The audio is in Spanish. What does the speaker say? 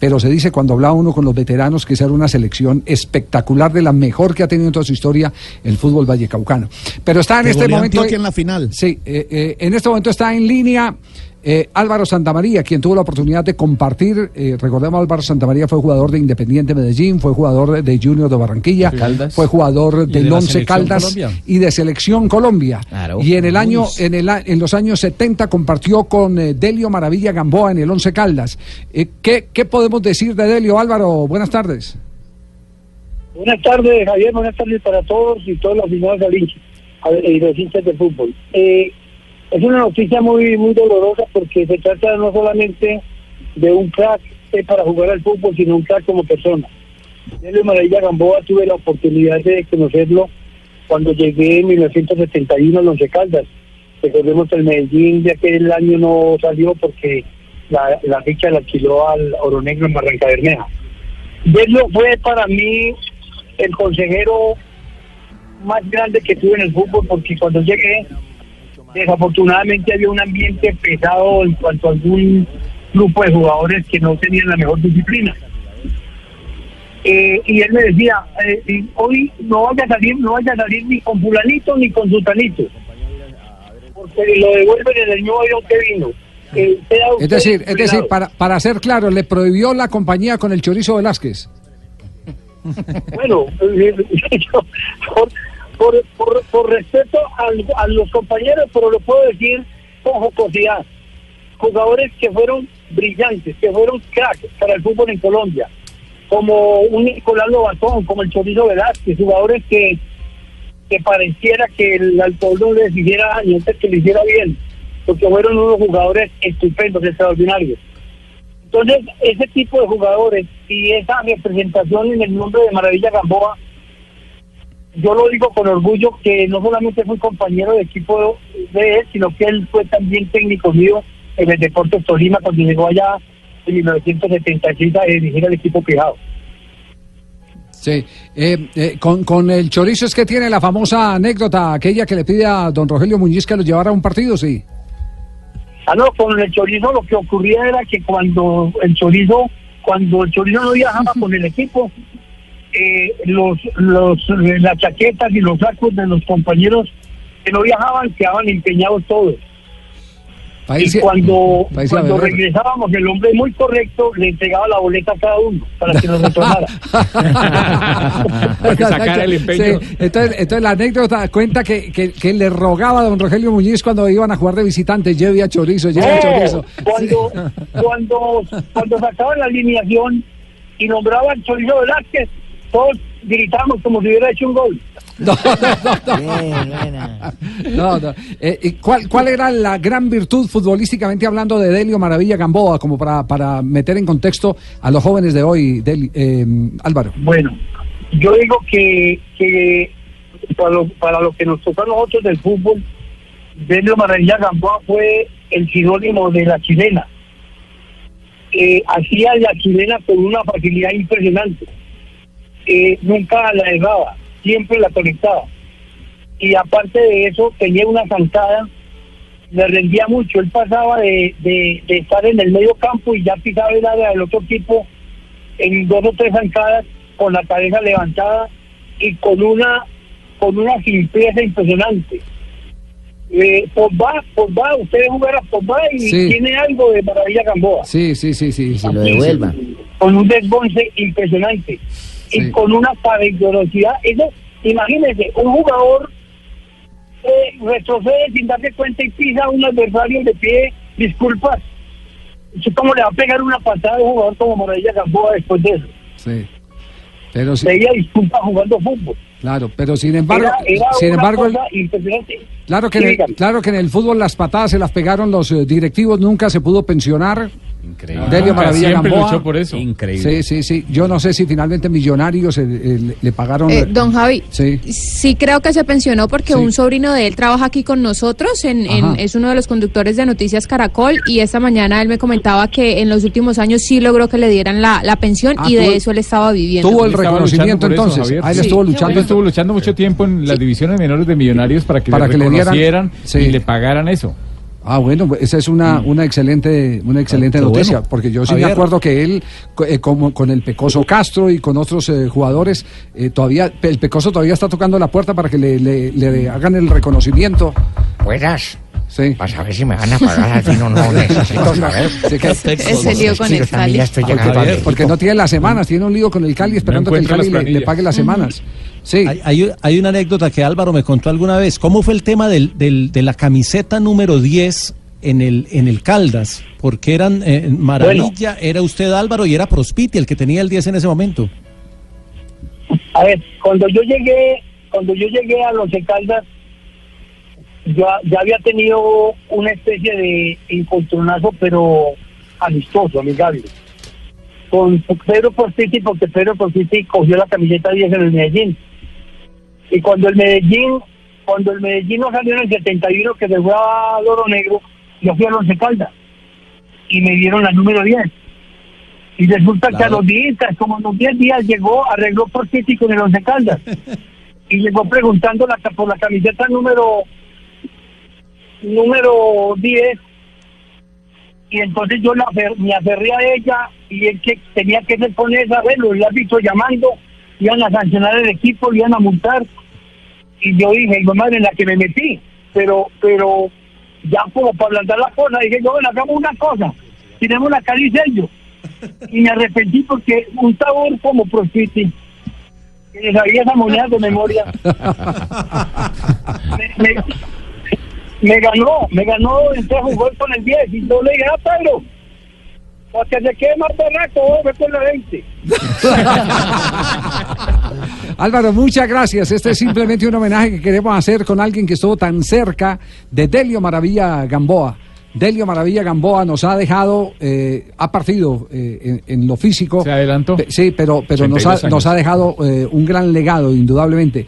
pero se dice cuando hablaba uno con los veteranos que esa era una selección espectacular de la mejor que ha tenido en toda su historia el fútbol vallecaucano. Pero está en este momento Antioquia en la final. Sí, eh, eh, en este momento está en línea eh, Álvaro Santamaría, quien tuvo la oportunidad de compartir, eh, recordemos Álvaro Santamaría fue jugador de Independiente Medellín, fue jugador de Junior de Barranquilla, Caldas. fue jugador de del la Once Caldas Colombia. y de Selección Colombia. Claro. Y en el año, en, el, a- en los años 70 compartió con eh, Delio Maravilla Gamboa en el Once Caldas. Eh, ¿qué, ¿Qué podemos decir de Delio, Álvaro? Buenas tardes. Buenas tardes, Javier. Buenas tardes para todos y todos los aficionados al hincha a- y los hinchas de fútbol. Eh, es una noticia muy muy dolorosa porque se trata no solamente de un crack para jugar al fútbol, sino un crack como persona. Delio Maravilla Gamboa tuve la oportunidad de conocerlo cuando llegué en 1971 al Once Caldas. Recordemos que el Medellín de aquel año no salió porque la, la ficha la alquiló al Oro Negro en Barranca Bermeja. Verlo fue para mí el consejero más grande que tuve en el fútbol porque cuando llegué desafortunadamente había un ambiente pesado en cuanto a algún grupo de jugadores que no tenían la mejor disciplina. Eh, y él me decía, eh, hoy no vaya a salir, no vaya a salir ni con fulanito ni con sutanito, porque lo devuelven en el mismo avión que vino. Eh, Es decir, es decir, para, para ser claro, le prohibió la compañía con el Chorizo Velázquez. Bueno, yo, por, por, por, respeto al- a, los compañeros, pero lo puedo decir con jocosidad. Jugadores que fueron brillantes, que fueron cracks para el fútbol en Colombia, como un Nicolás Lobatón, como el Chorizo Velázquez, jugadores que, que pareciera que el, al pueblo les hiciera daño que le hiciera bien, porque fueron unos jugadores estupendos, extraordinarios. Entonces, ese tipo de jugadores y esa representación en el nombre de Maravilla Gamboa, yo lo digo con orgullo que no solamente fui compañero de equipo de él, sino que él fue también técnico mío en el Deportes Tolima cuando llegó allá en 1976 a dirigir al equipo Pijao. Sí, eh, eh, con, con el Chorizo es que tiene la famosa anécdota, aquella que le pide a don Rogelio Muñiz que lo llevara a un partido, sí. Ah, no, con el chorizo lo que ocurría era que cuando el chorizo, cuando el chorizo no viajaba con el equipo, eh, los, los, eh, las chaquetas y los sacos de los compañeros que no viajaban quedaban empeñados todos. País- y cuando, cuando regresábamos, el hombre muy correcto le entregaba la boleta a cada uno para que nos retornara. Para que sacara el empeño. Sí, entonces, entonces la anécdota cuenta que, que, que le rogaba a don Rogelio Muñiz cuando iban a jugar de visitantes, lleve a Chorizo, lleve a Chorizo. cuando, cuando, cuando sacaban la alineación y nombraban Chorizo Velázquez, todos gritamos como si hubiera hecho un gol. No, no, no, no. No, no. Eh, ¿y ¿cuál, ¿Cuál era la gran virtud futbolísticamente hablando de Delio Maravilla Gamboa, como para, para meter en contexto a los jóvenes de hoy, eh, Álvaro? Bueno, yo digo que, que para, lo, para lo que nos tocó a nosotros del fútbol, Delio Maravilla Gamboa fue el sinónimo de la chilena. Eh, hacía la chilena con una facilidad impresionante. Eh, nunca la dejaba, siempre la conectaba. Y aparte de eso, tenía una zancada, le rendía mucho. Él pasaba de, de, de estar en el medio campo y ya pisaba el área del otro equipo en dos o tres zancadas con la cabeza levantada y con una con una simpleza impresionante. Eh, Pogba, Pogba, ustedes jugar a Pogba y Sí. tiene algo de maravilla Gamboa, Sí, sí, sí, sí. sí. lo devuelva. con un desbonce impresionante Sí. y con una peligrosidad. Eso, imagínense, un jugador eh, retrocede sin darse cuenta y pisa a un adversario de pie, disculpas. ¿Cómo le va a pegar una patada a un jugador como Maravilla Gamboa después de eso? sí. Pero sí, Pedía disculpas jugando fútbol. claro, pero sin embargo, Era, era sin embargo, claro que, Sí, en el, dígame. claro que en el fútbol las patadas se las pegaron los eh, directivos, nunca se pudo pensionar. Increíble. Delio Nunca, Maravilla siempre Gamboa. luchó por eso. Increíble. Sí, sí, sí. Yo no sé si finalmente Millonarios eh, eh, le, pagaron. Eh, don Javi, Sí. sí creo que se pensionó porque Sí. un sobrino de él trabaja aquí con nosotros, en, en- es uno de los conductores de Noticias Caracol y esta mañana él me comentaba que en los últimos años sí logró que le dieran la, la pensión Ah, y de eso él estaba viviendo. Tuvo el reconocimiento eso, entonces. Javier. Ahí le Sí. estuvo luchando. Él estuvo luchando mucho tiempo en las divisiones menores de Millonarios para que Para le que le dieran- y le pagaran eso. Ah, bueno, esa es una, una excelente, una excelente Ah, noticia, bueno. porque yo sí me acuerdo que él, eh, como con el Pecoso Castro y con otros eh, jugadores, eh, todavía, el Pecoso todavía está tocando la puerta para que le, le- le hagan el reconocimiento. Buenas. Sí. Para saber si me van a pagar al fin o no. Necesito saber. Sí, que- Ese lío con Sí, el Cali. estoy porque, no tiene las semanas, tiene un lío con el Cali esperando que el Cali le, pague las semanas. Sí. Hay, hay- hay una anécdota que Álvaro me contó alguna vez. ¿Cómo fue el tema del, del- de la camiseta número 10 en el, en el Caldas? Porque eran eh, Maravilla, era usted Álvaro y era Prospiti el que tenía el 10 en ese momento. A ver, cuando yo llegué, cuando yo llegué a Los Caldas, yo ya había tenido una especie de encontronazo, pero amistoso, amigable, con Pedro Portiti, porque Pedro Portiti cogió la camiseta 10 en el Medellín. Y cuando el Medellín, cuando el Medellín no salió en el 71, que se fue a Loro Negro, yo fui a Los Caldas y me dieron la número 10. Y resulta que a los días, como a los 10 días, llegó, arregló por City con el Once Caldas. y llegó preguntando la, por la camiseta número número 10. Y entonces yo la me aferré a ella y él que tenía que ser con esa, bueno, el árbitro llamando, iban a sancionar el equipo, lo iban a multar. Y yo dije, "Hijo de madre, en la que me metí. Pero, pero ya como para ablandar la cosa, dije, yo, bueno, hagamos una cosa, tiremos la y sello y me arrepentí porque un sabor como Profiti, que le sabía esa moneda de memoria, me, me- me ganó, me ganó, entonces jugó con el 10 y yo le dije, ah, Pedro, para que se quede más berraco, ve con la 20. Álvaro, muchas gracias. Este es simplemente un homenaje que queremos hacer con alguien que estuvo tan cerca de Delio Maravilla Gamboa. Delio Maravilla Gamboa nos ha dejado, eh, ha partido eh, en, en lo físico. Se adelantó. Sí, pero, pero nos, ha, 82 años. nos ha dejado eh, un gran legado, indudablemente.